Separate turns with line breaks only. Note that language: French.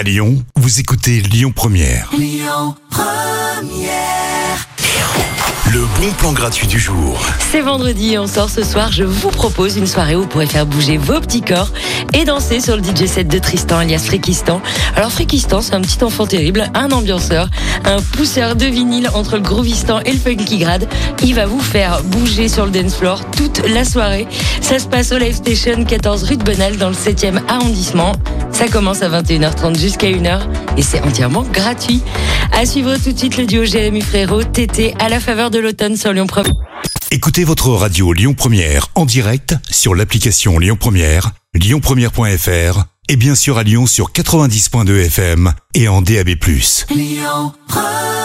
À Lyon, vous écoutez Lyon Première. Le bon plan gratuit du jour.
C'est vendredi et on sort ce soir. Je vous propose une soirée où vous pourrez faire bouger vos petits corps et danser sur le DJ set de Tristan alias Frikistan. Alors Frikistan, c'est un petit enfant terrible, un ambianceur, un pousseur de vinyle entre le groovistan et le funky grade. Il va vous faire bouger sur le dance floor toute la soirée. Ça se passe au Live Station 14 rue de Bonal dans le 7e arrondissement. Ça commence à 21h30 jusqu'à 1h et c'est entièrement gratuit. À suivre tout de suite le duo Jérémy Frérot, TT à la faveur de l'automne sur Lyon Première.
Écoutez votre radio Lyon Première en direct sur l'application Lyon Première, lyonpremière.fr et bien sûr à Lyon sur 90.2 FM et en DAB+.
Lyon Première